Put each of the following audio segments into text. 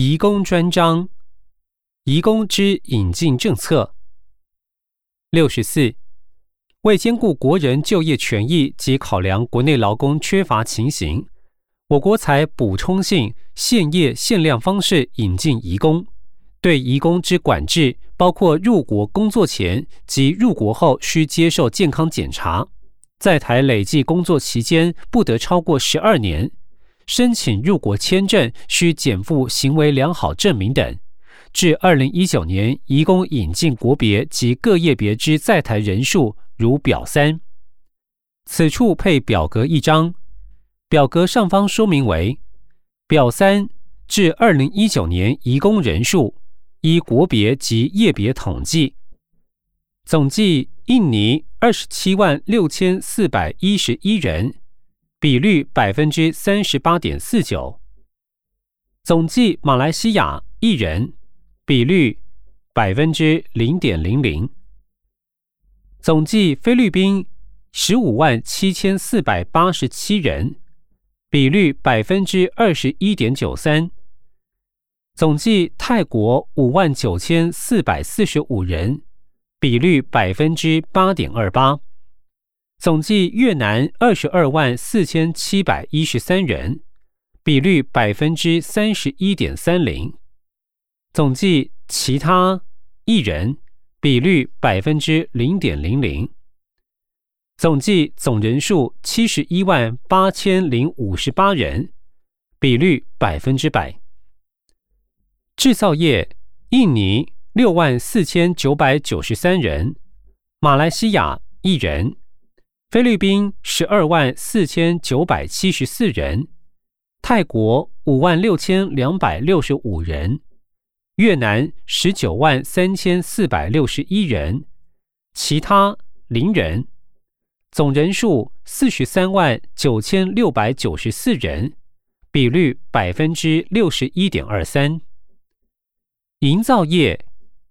移工专章，移工之引进政策。六十四，为兼顾国人就业权益及考量国内劳工缺乏情形，我国采补充性、限业限量方式引进移工。对移工之管制，包括入国工作前及入国后需接受健康检查，在台累计工作期间不得超过十二年。申请入国签证需减负行为良好证明等。至二零一九年，移工引进国别及各业别之在台人数如表三。此处配表格一张，表格上方说明为表三至二零一九年移工人数依国别及业别统计，总计印尼二十七万六千四百一十一人。比率百分之三十八点四九，总计马来西亚一人，比率百分之零点零零，总计菲律宾十五万七千四百八十七人，比率百分之二十一点九三，总计泰国五万九千四百四十五人，比率百分之八点二八。总计越南二十二万四千七百一十三人，比率百分之三十一点三零。总计其他一人，比率百分之零点零零。总计总人数七十一万八千零五十八人，比率百分之百。制造业，印尼六万四千九百九十三人，马来西亚一人。菲律宾十二万四千九百七十四人，泰国五万六千两百六十五人，越南十九万三千四百六十一人，其他零人，总人数四十三万九千六百九十四人，比率百分之六十一点二三。营造业，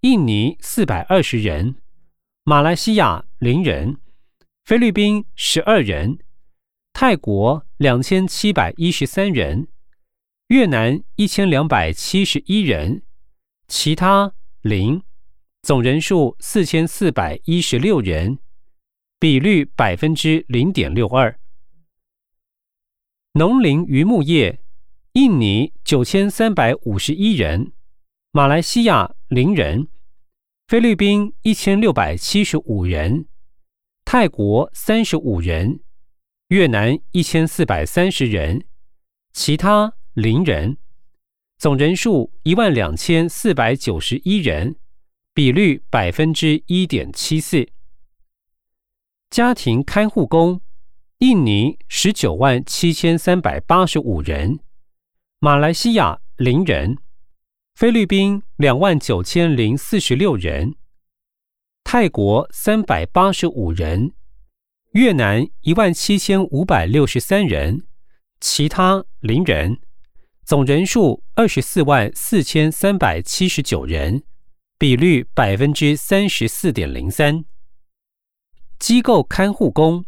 印尼四百二十人，马来西亚零人。菲律宾十二人，泰国两千七百一十三人，越南一千两百七十一人，其他零，总人数四千四百一十六人，比率百分之零点六二。农林渔牧业，印尼九千三百五十一人，马来西亚零人，菲律宾一千六百七十五人。泰国三十五人，越南一千四百三十人，其他零人，总人数一万两千四百九十一人，比率百分之一点七四。家庭看护工，印尼十九万七千三百八十五人，马来西亚零人，菲律宾两万九千零四十六人。泰国三百八十五人，越南一万七千五百六十三人，其他零人，总人数二十四万四千三百七十九人，比率百分之三十四点零三。机构看护工，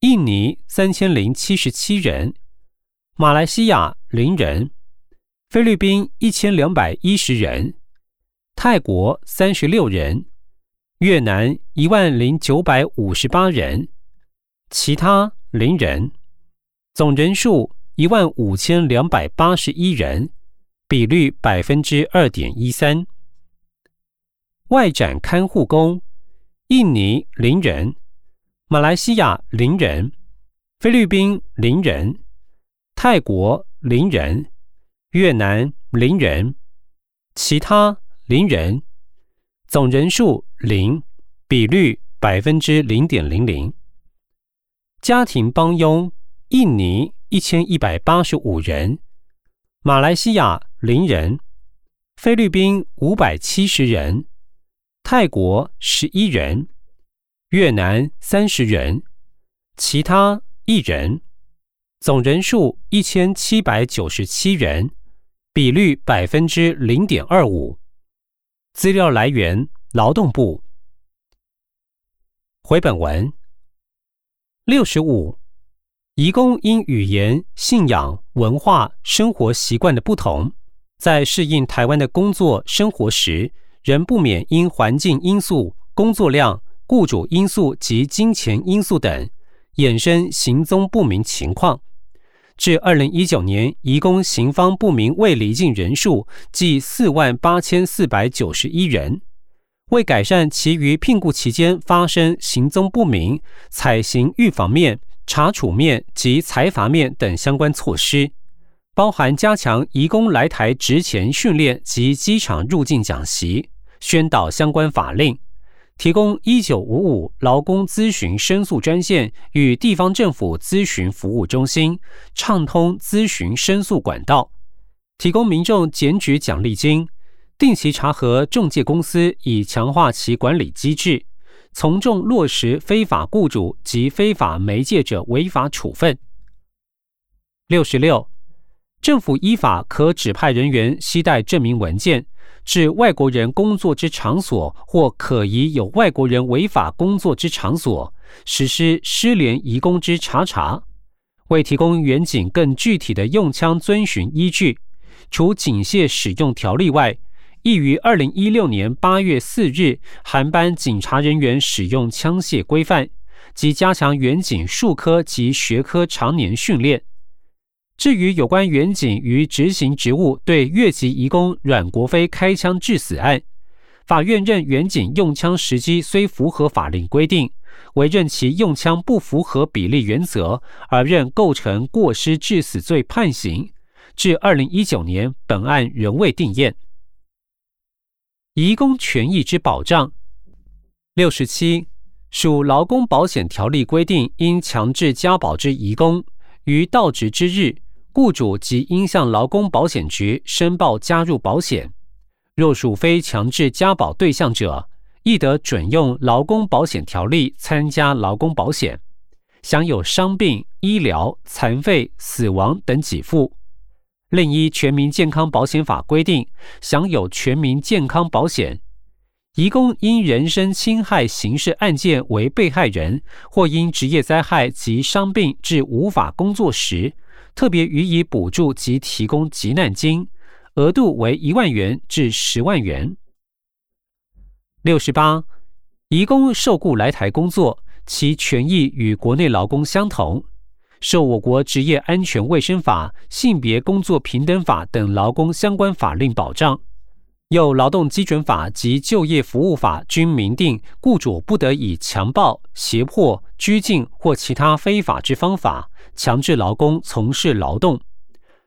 印尼三千零七十七人，马来西亚零人，菲律宾一千两百一十人，泰国三十六人。越南一万零九百五十八人，其他零人，总人数一万五千两百八十一人，比率百分之二点一三。外展看护工，印尼零人，马来西亚零人，菲律宾零人，泰国零人，越南零人，其他零人。总人数零，比率百分之零点零零。家庭帮佣，印尼一千一百八十五人，马来西亚零人，菲律宾五百七十人，泰国十一人，越南三十人，其他一人。总人数一千七百九十七人，比率百分之零点二五。资料来源：劳动部。回本文六十五，移工因语言、信仰、文化、生活习惯的不同，在适应台湾的工作生活时，仍不免因环境因素、工作量、雇主因素及金钱因素等，衍生行踪不明情况。至二零一九年，移工行方不明未离境人数计四万八千四百九十一人。为改善其余聘雇期间发生行踪不明，采行预防面、查处面及裁罚面等相关措施，包含加强移工来台职前训练及机场入境讲习，宣导相关法令，提供一九五五劳工咨询申诉专线与地方政府咨询服务中心，畅通咨询申诉管道，提供民众检举奖励金。定期查核中介公司，以强化其管理机制，从重落实非法雇主及非法媒介者违法处分。六十六，政府依法可指派人员携带证明文件至外国人工作之场所或可疑有外国人违法工作之场所，实施失联移工之查查。为提供远景更具体的用枪遵循依据，除警械使用条例外。亦于二零一六年八月四日函颁警察人员使用枪械规范及加强远警术科及学科常年训练。至于有关远警于执行职务对越籍移工阮国飞开枪致死案，法院认远警用枪时机虽符合法令规定，唯认其用枪不符合比例原则，而认构成过失致死罪判刑。至二零一九年，本案仍未定验。移工权益之保障。六十七，属劳工保险条例规定，应强制加保之移工，于到职之日，雇主即应向劳工保险局申报加入保险。若属非强制加保对象者，亦得准用劳工保险条例参加劳工保险，享有伤病、医疗、残废、死亡等给付。另依《全民健康保险法》规定，享有全民健康保险。移工因人身侵害刑事案件为被害人，或因职业灾害及伤病致无法工作时，特别予以补助及提供急难金，额度为一万元至十万元。六十八，移工受雇来台工作，其权益与国内劳工相同。受我国职业安全卫生法、性别工作平等法等劳工相关法令保障，有劳动基准法及就业服务法均明定，雇主不得以强暴、胁迫、拘禁或其他非法之方法强制劳工从事劳动。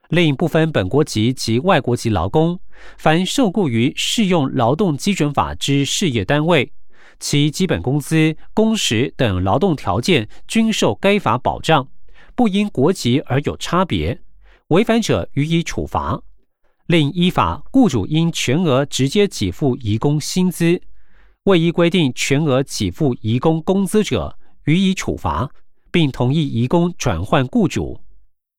另部分本国籍及外国籍劳工，凡受雇于适用劳动基准法之事业单位，其基本工资、工时等劳动条件均受该法保障。不因国籍而有差别，违反者予以处罚。另依法，雇主应全额直接给付移工薪资，未依规定全额给付移工工资者，予以处罚，并同意移工转换雇主。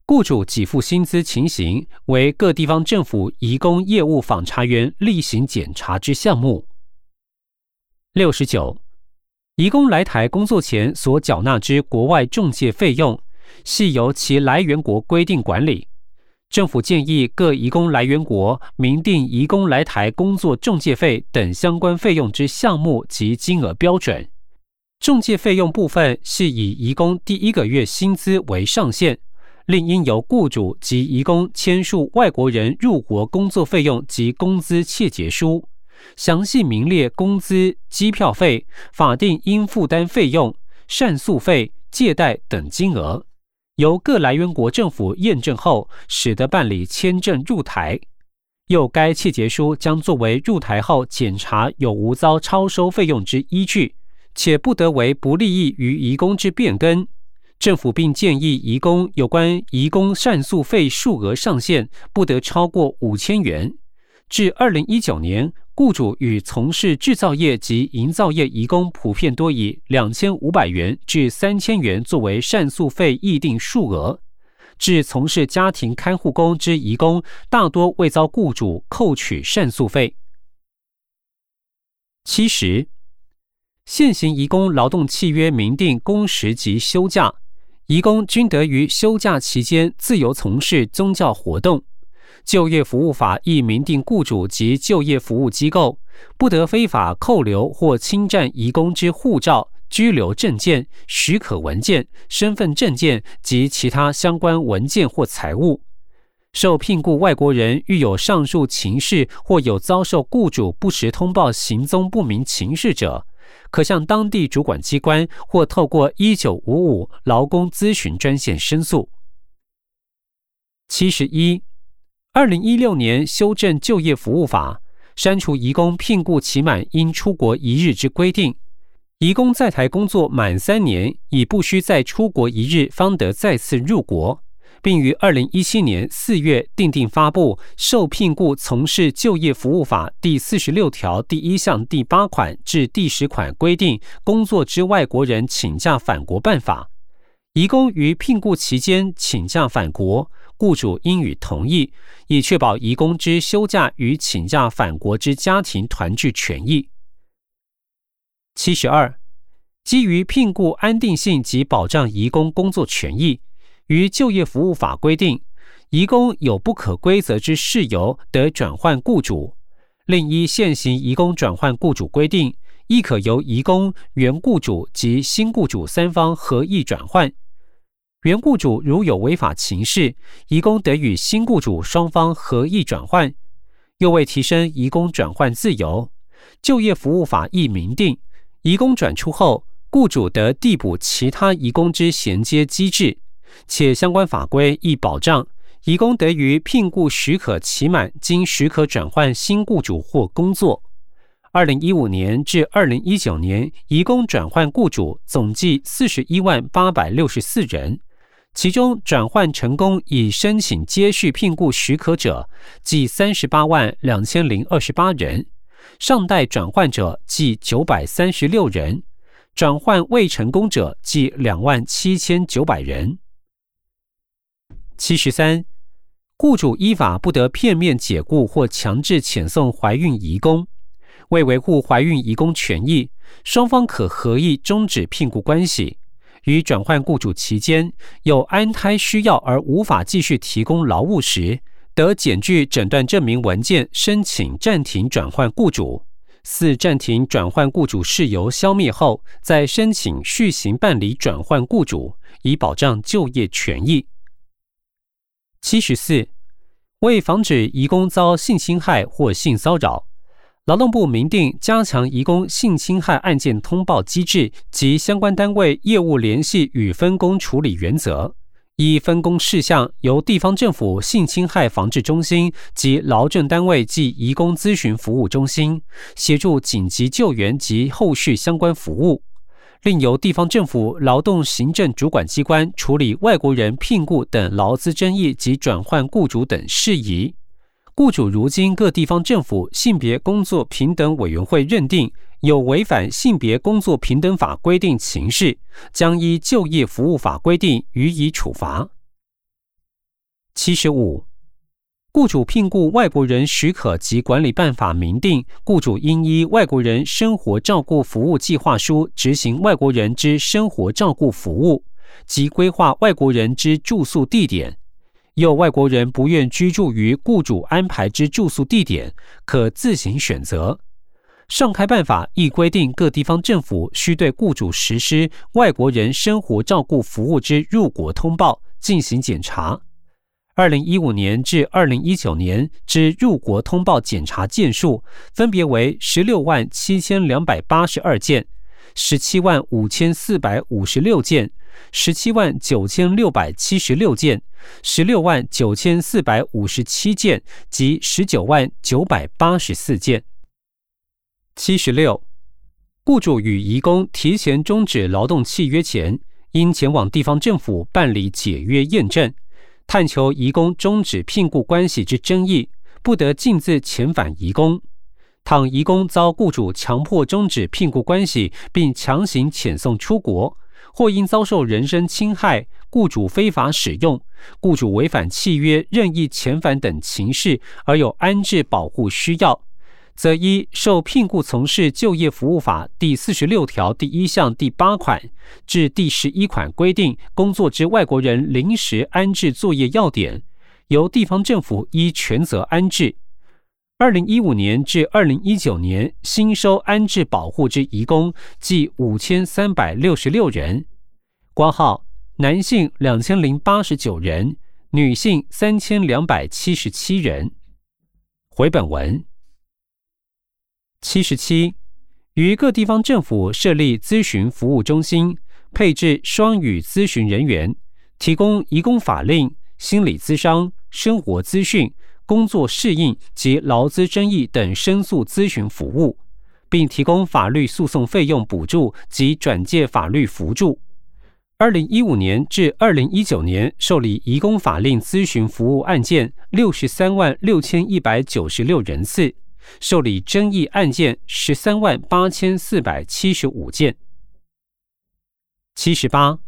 雇主给付薪资情形为各地方政府移工业务访查员例行检查之项目。六十九，移工来台工作前所缴纳之国外中介费用。系由其来源国规定管理。政府建议各移工来源国明定移工来台工作中介费等相关费用之项目及金额标准。中介费用部分系以移工第一个月薪资为上限，另应由雇主及移工签署外国人入国工作费用及工资切结书，详细明列工资、机票费、法定应负担费用、善诉费、借贷等金额。由各来源国政府验证后，使得办理签证入台。又该契结书将作为入台后检查有无遭超收费用之依据，且不得为不利益于移工之变更。政府并建议移工有关移工善诉费数额上限不得超过五千元。至二零一九年。雇主与从事制造业及营造业移工普遍多以两千五百元至三千元作为善诉费议定数额，至从事家庭看护工之移工大多未遭雇主扣取善诉费。七十，现行移工劳动契约明定工时及休假，移工均得于休假期间自由从事宗教活动。就业服务法亦明定，雇主及就业服务机构不得非法扣留或侵占移工之护照、居留证件、许可文件、身份证件及其他相关文件或财物。受聘雇外国人遇有上述情事或有遭受雇主不实通报行踪不明情事者，可向当地主管机关或透过一九五五劳工咨询专线申诉。七十一，二零一六年修正就业服务法，删除移工聘雇期满应出国一日之规定。移工在台工作满三年，已不需再出国一日方得再次入国。并于二零一七年四月订定发布《受聘雇从事就业服务法》第四十六条第一项第八款至第十款规定工作之外国人请假返国办法。移工于聘雇期间请假返国，雇主应予同意，以确保移工之休假与请假返国之家庭团聚权益。七十二，基于聘雇安定性及保障移工工作权益。于就业服务法规定，移工有不可规则之事由，得转换雇主。另一现行移工转换雇主规定，亦可由移工、原雇主及新雇主三方合意转换。原雇主如有违法情事，移工得与新雇主双方合意转换。又为提升移工转换自由，就业服务法亦明定，移工转出后，雇主得递补其他移工之衔接机制。且相关法规亦保障，移工得于聘雇许可期满，经许可转换新雇主或工作。二零一五年至二零一九年，移工转换雇主总计四十一万八百六十四人，其中转换成功已申请接续聘雇许可者，计三十八万两千零二十八人，尚待转换者计九百三十六人，转换未成功者计两万七千九百人。七十三，雇主依法不得片面解雇或强制遣送怀孕移工。为维护怀孕移工权益，双方可合意终止聘雇关系。于转换雇主期间有安胎需要而无法继续提供劳务时，得检具诊断证明文件申请暂停转换雇主。四暂停转换雇主事由消灭后，再申请续行办理转换雇主，以保障就业权益。七十四，为防止移工遭性侵害或性骚扰，劳动部明定加强移工性侵害案件通报机制及相关单位业务联系与分工处理原则。依分工事项，由地方政府性侵害防治中心及劳政单位及移工咨询服务中心协助紧急救援及后续相关服务。另由地方政府劳动行政主管机关处理外国人聘雇等劳资争议及转换雇主等事宜。雇主如今各地方政府性别工作平等委员会认定有违反性别工作平等法规定情事，将依就业服务法规定予以处罚。七十五。雇主聘雇外国人许可及管理办法明定，雇主应依外国人生活照顾服务计划书执行外国人之生活照顾服务及规划外国人之住宿地点。有外国人不愿居住于雇主安排之住宿地点，可自行选择。上开办法亦规定，各地方政府需对雇主实施外国人生活照顾服务之入国通报进行检查。二零一五年至二零一九年之入国通报检查件数分别为十六万七千两百八十二件、十七万五千四百五十六件、十七万九千六百七十六件、十六万九千四百五十七件及十九万九百八十四件。七十六，雇主与移工提前终止劳动契约前，应前往地方政府办理解约验证。探求移工终止聘雇关系之争议，不得径自遣返移工。倘移工遭雇主强迫终止聘雇关系，并强行遣送出国，或因遭受人身侵害、雇主非法使用、雇主违反契约任意遣返等情事，而有安置保护需要。则依受聘雇从事就业服务法第四十六条第一项第八款至第十一款规定工作之外国人临时安置作业要点，由地方政府依权责安置。二零一五年至二零一九年，新收安置保护之移工计五千三百六十六人，挂号男性两千零八十九人，女性三千两百七十七人。回本文七十七，于各地方政府设立咨询服务中心，配置双语咨询人员，提供移工法令、心理咨商、生活资讯。工作适应及劳资争议等申诉咨询服务，并提供法律诉讼费用补助及转介法律辅助。二零一五年至二零一九年受理移工法令咨询服务案件六十三万六千一百九十六人次，受理争议案件十三万八千四百七十五件。七十八，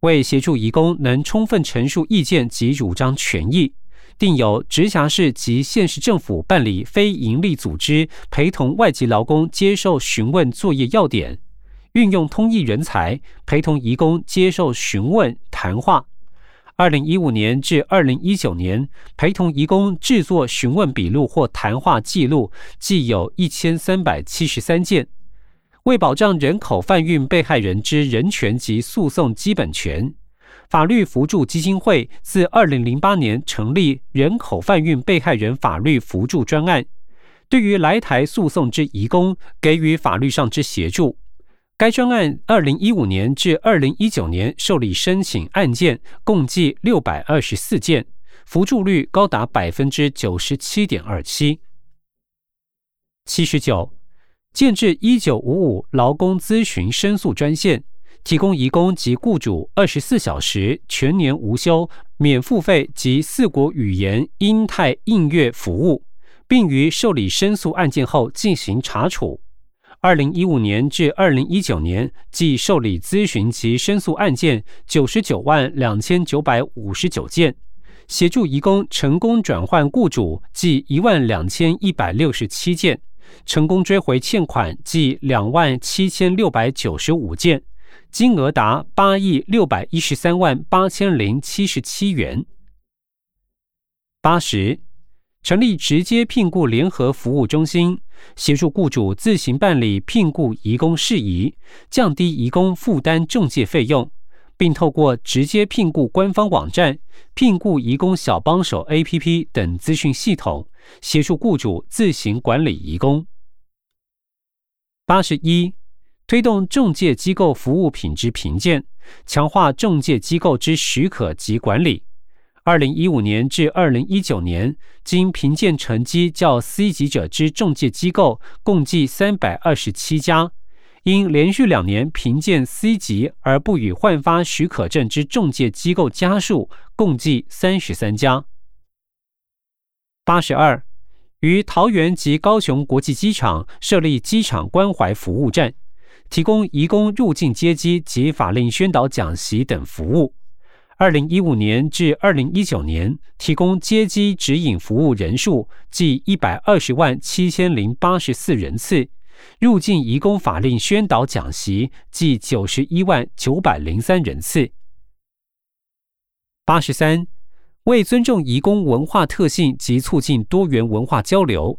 为协助移工能充分陈述意见及主张权益。定有直辖市及县市政府办理非营利组织陪同外籍劳工接受询问作业要点，运用通译人才陪同移工接受询问谈话。二零一五年至二零一九年，陪同移工制作询问笔录或谈话记录，计有一千三百七十三件。为保障人口贩运被害人之人权及诉讼基本权。法律扶助基金会自二零零八年成立人口贩运被害人法律扶助专案，对于来台诉讼之移工给予法律上之协助。该专案二零一五年至二零一九年受理申请案件共计六百二十四件，扶助率高达百分之九十七点二七。七十九，建制一九五五劳工咨询申诉专线。提供移工及雇主二十四小时全年无休、免付费及四国语言英泰应阅服务，并于受理申诉案件后进行查处。二零一五年至二零一九年，计受理咨询及申诉案件九十九万两千九百五十九件，协助移工成功转换雇主计一万两千一百六十七件，成功追回欠款计两万七千六百九十五件。金额达八亿六百一十三万八千零七十七元。八十，成立直接聘雇联合服务中心，协助雇主自行办理聘雇移工事宜，降低移工负担中介费用，并透过直接聘雇官方网站、聘雇移工小帮手 APP 等资讯系统，协助雇主自行管理移工。八十一。推动中介机构服务品质评鉴，强化中介机构之许可及管理。二零一五年至二零一九年，经评鉴成绩较 C 级者之中介机构共计三百二十七家，因连续两年评鉴 C 级而不予换发许可证之中介机构家数共计三十三家。八十二，于桃园及高雄国际机场设立机场关怀服务站。提供移工入境接机及法令宣导讲习等服务。二零一五年至二零一九年，提供接机指引服务人数计一百二十万七千零八十四人次，入境移工法令宣导讲习计九十一万九百零三人次。八十三，为尊重移工文化特性及促进多元文化交流。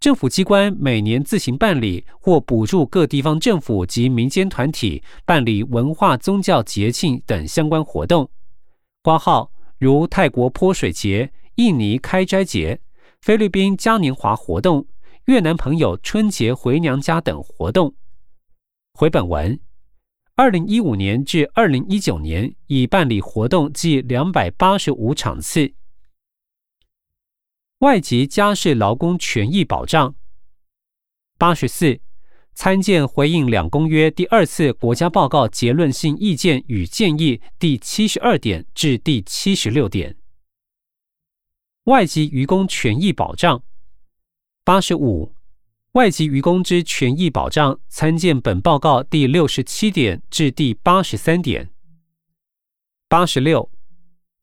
政府机关每年自行办理或补助各地方政府及民间团体办理文化、宗教节庆等相关活动，挂号如泰国泼水节、印尼开斋节、菲律宾嘉年华活动、越南朋友春节回娘家等活动。回本文，二零一五年至二零一九年已办理活动计两百八十五场次。外籍家事劳工权益保障。八十四，参见回应两公约第二次国家报告结论性意见与建议第七十二点至第七十六点。外籍渔工权益保障。八十五，外籍渔工之权益保障，参见本报告第六十七点至第八十三点。八十六。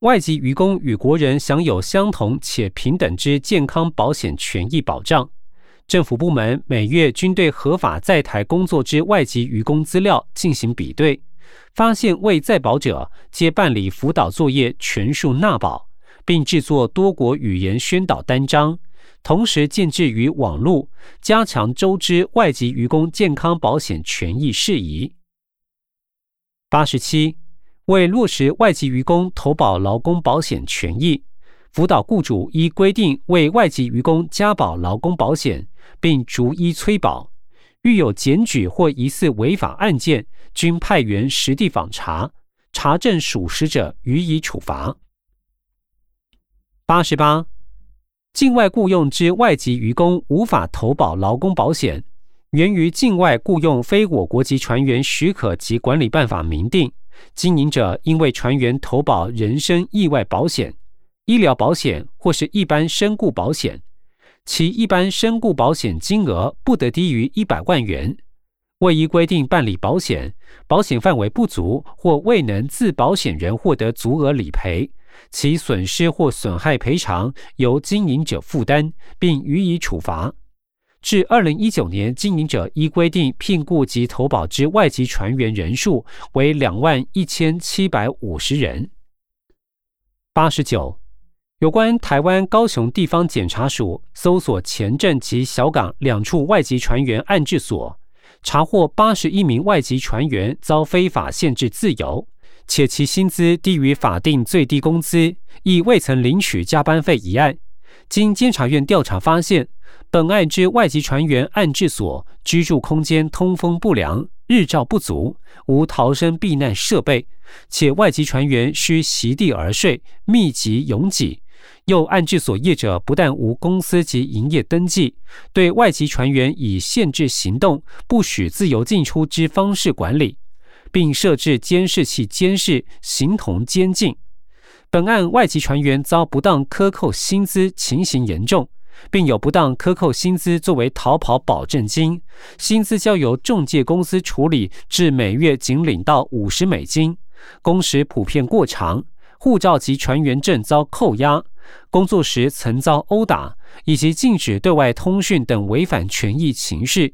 外籍渔工与国人享有相同且平等之健康保险权益保障。政府部门每月均对合法在台工作之外籍渔工资料进行比对，发现未在保者，皆办理辅导作业全数纳保，并制作多国语言宣导单张，同时建置于网络，加强周知外籍渔工健康保险权益事宜。八十七，为落实外籍渔工投保劳工保险权益，辅导雇主依规定为外籍渔工加保劳工保险，并逐一催保。遇有检举或疑似违法案件，均派员实地访查，查证属实者予以处罚。八十八，境外雇用之外籍渔工无法投保劳工保险，源于境外雇用非我国籍船员许可及管理办法明定，经营者应为船员投保人身意外保险、医疗保险或是一般身故保险。其一般身故保险金额不得低于一百万元。未依规定办理保险，保险范围不足或未能自保险人获得足额理赔，其损失或损害赔偿由经营者负担，并予以处罚。至二零一九年，经营者依规定聘雇及投保之外籍船员人数为两万一千七百五十人。八十九。有关台湾高雄地方检察署搜索前镇及小港两处外籍船员安置所，查获八十一名外籍船员遭非法限制自由，且其薪资低于法定最低工资，亦未曾领取加班费一案，经监察院调查发现，本案之外籍船员安置所居住空间通风不良、日照不足、无逃生避难设备，且外籍船员需席地而睡，密集拥挤。又按制所业者不但无公司及营业登记，对外籍船员以限制行动、不许自由进出之方式管理，并设置监视器监视，形同监禁。本案外籍船员遭不当克扣薪资，情形严重，并有不当克扣薪资作为逃跑保证金，薪资交由中介公司处理，至每月仅领到五十美金，工时普遍过长，护照及船员证遭扣押。工作时曾遭殴打，以及禁止对外通讯等违反权益情事，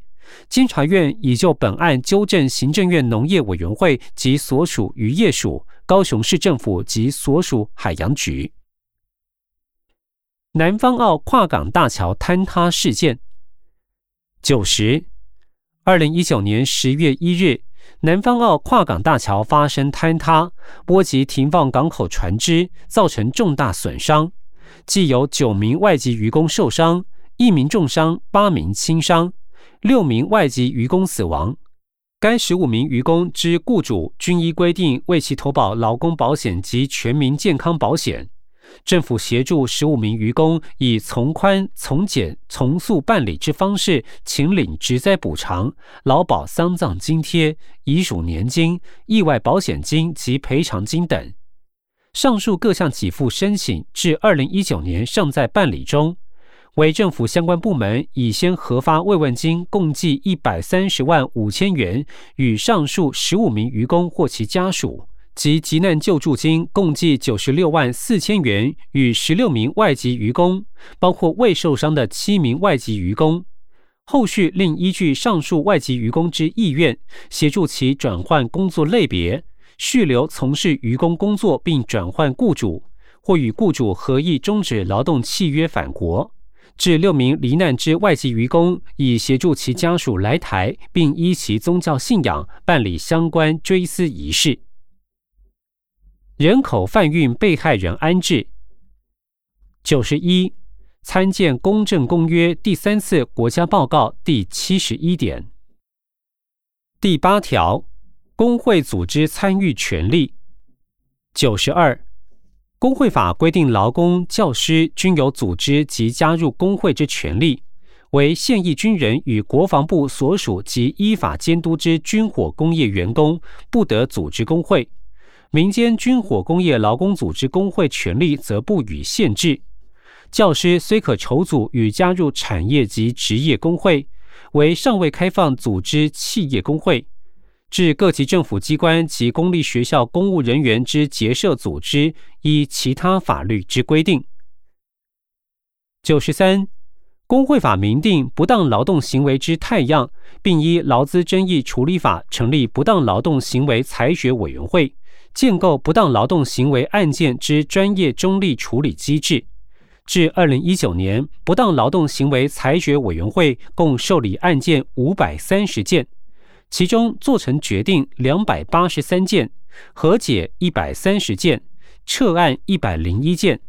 监察院已就本案纠正行政院农业委员会及所属渔业署、高雄市政府及所属海洋局。南方澳跨港大桥坍塌事件，九十，二零一九年十月一日，南方澳跨港大桥发生坍塌，波及停放港口船只，造成重大损伤。既有九名外籍渔工受伤，一名重伤，八名轻伤，六名外籍渔工死亡。该十五名渔工之雇主均依规定为其投保劳工保险及全民健康保险。政府协助十五名渔工以从宽、从简、从速办理之方式，请领职灾补偿、劳保丧葬津贴、遗属年金、意外保险金及赔偿金等。上述各项给付申请至二零一九年尚在办理中，为政府相关部门已先核发慰问金共计一百三十万五千元，与上述十五名渔工或其家属及急难救助金共计九十六万四千元，与十六名外籍渔工，包括未受伤的七名外籍渔工。后续另依据上述外籍渔工之意愿，协助其转换工作类别。续留从事渔工工作，并转换雇主，或与雇主合意终止劳动契约返国。至六名罹难之外籍渔工，以协助其家属来台，并依其宗教信仰办理相关追思仪式。人口贩运被害人安置。九十一，参见《公正公约》第三次国家报告第七十一点，第八条。工会组织参与权利。九十二，工会法规定，劳工、教师均有组织及加入工会之权利。为现役军人与国防部所属及依法监督之军火工业员工，不得组织工会。民间军火工业劳工组织工会权利，则不予限制。教师虽可筹组与加入产业及职业工会，为尚未开放组织企业工会。至各级政府机关及公立学校公务人员之结社组织，依其他法律之规定。九十三，工会法明定不当劳动行为之太样，并依劳资争议处理法成立不当劳动行为裁决委员会，建构不当劳动行为案件之专业中立处理机制。至二零一九年，不当劳动行为裁决委员会共受理案件五百三十件，其中做成决定两百八十三件，和解一百三十件，撤案一百零一件，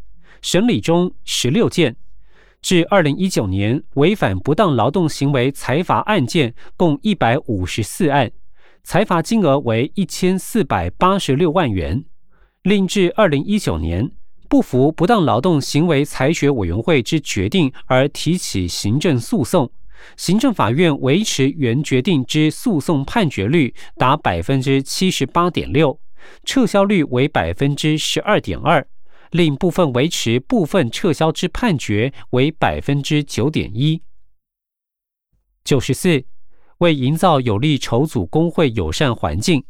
审理中十六件。至二零一九年，违反不当劳动行为裁罚案件共一百五十四案，裁罚金额为一千四百八十六万元。另至二零一九年。不服不当劳动行为裁决委员会之决定而提起行政诉讼，行政法院维持原决定之诉讼判决率达百分之七十八点六，撤销率为百分之十二点二，另部分维持部分撤销之判决为百分之九点一。九十四，为营造有利筹组工会友善环境。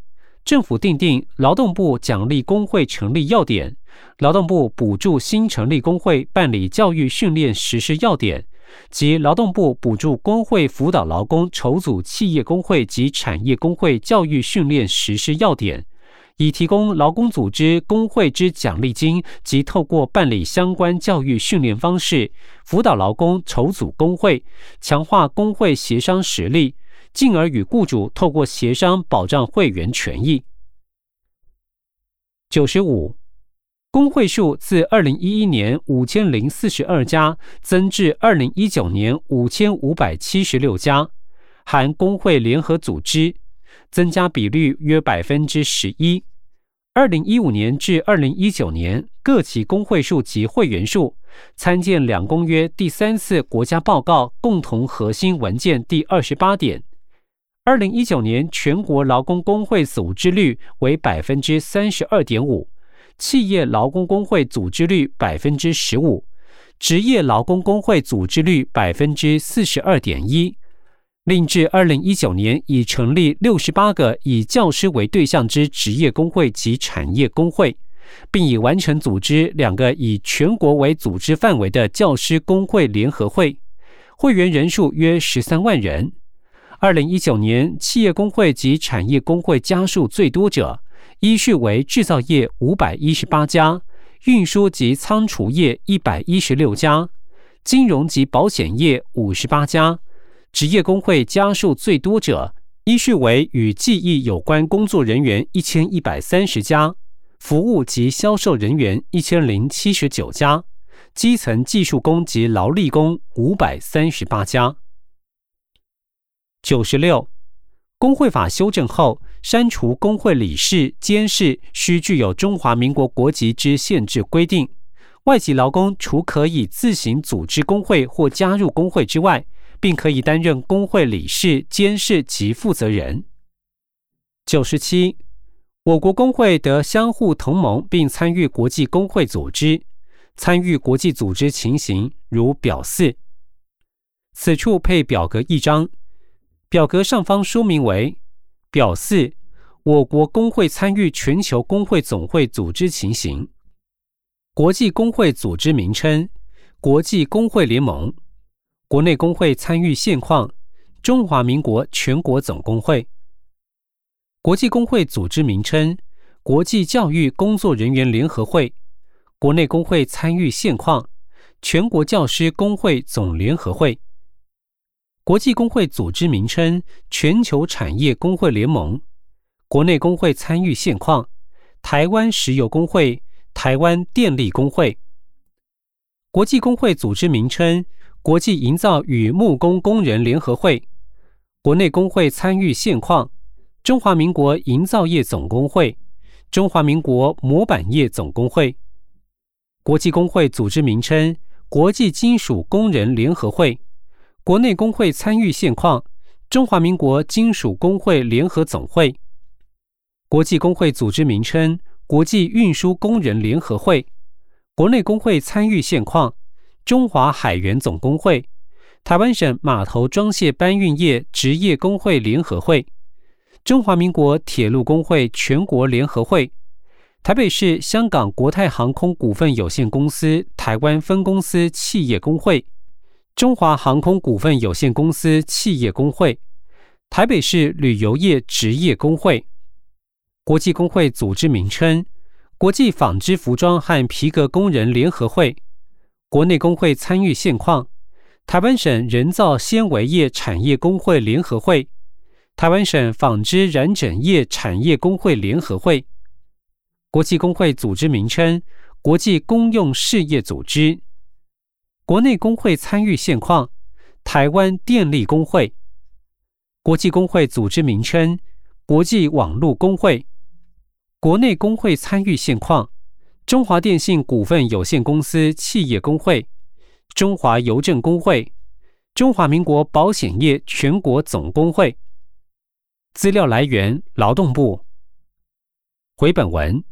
政府订定劳动部奖励工会成立要点，劳动部补助新成立工会办理教育训练实施要点，及劳动部补助工会辅导劳工筹组企业工会及产业工会教育训练实施要点，以提供劳工组织工会之奖励金及透过办理相关教育训练方式辅导劳工筹组工会，强化工会协商实力。进而与雇主透过协商保障会员权益。九十五，工会数自二零一一年五千零四十二家增至二零一九年五千五百七十六家，含工会联合组织，增加比率约百分之十一。二零一五年至二零一九年各起工会数及会员数，参见两公约第三次国家报告共同核心文件第二十八点。二零一九年全国劳工工会组织率为百分之三十二点五，企业劳工工会组织率百分之十五，职业劳工工会组织率百分之四十二点一。另至二零一九年已成立六十八个以教师为对象之职业工会及产业工会，并已完成组织两个以全国为组织范围的教师工会联合会，会员人数约十三万人。二零一九年，企业工会及产业工会家数最多者，依序为制造业五百一十八家，运输及仓储业一百一十六家，金融及保险业五十八家。职业工会家数最多者，依序为与技艺有关工作人员一千一百三十家，服务及销售人员一千零七十九家，基层技术工及劳力工五百三十八家。九十六，工会法修正后，删除工会理事、监事需具有中华民国国籍之限制规定。外籍劳工除可以自行组织工会或加入工会之外，并可以担任工会理事、监事及负责人。九十七，我国工会得相互同盟，并参与国际工会组织。参与国际组织情形如表四。此处配表格一张。表格上方说明为表四，我国工会参与全球工会总会组织情形。国际工会组织名称：国际工会联盟。国内工会参与现况：中华民国全国总工会。国际工会组织名称：国际教育工作人员联合会。国内工会参与现况：全国教师工会总联合会。国际工会组织名称：全球产业工会联盟。国内工会参与现况：台湾石油工会、台湾电力工会。国际工会组织名称：国际营造与木工工人联合会。国内工会参与现况：中华民国营造业总工会、中华民国模板业总工会。国际工会组织名称：国际金属工人联合会。国内工会参与现况：中华民国金属工会联合总会。国际工会组织名称：国际运输工人联合会。国内工会参与现况：中华海员总工会、台湾省码头装卸搬运业职业工会联合会、中华民国铁路工会全国联合会、台北市香港国泰航空股份有限公司台湾分公司企业工会。中华航空股份有限公司企业工会、台北市旅游业职业工会。国际工会组织名称：国际纺织服装和皮革工人联合会。国内工会参与现况：台湾省人造纤维业产业工会联合会、台湾省纺织染整业产业工会联合会。国际工会组织名称：国际公用事业组织。国内工会参与现况：台湾电力工会。国际工会组织名称：国际网络工会。国内工会参与现况：中华电信股份有限公司企业工会、中华邮政工会、中华民国保险业全国总工会。资料来源：劳动部。回本文。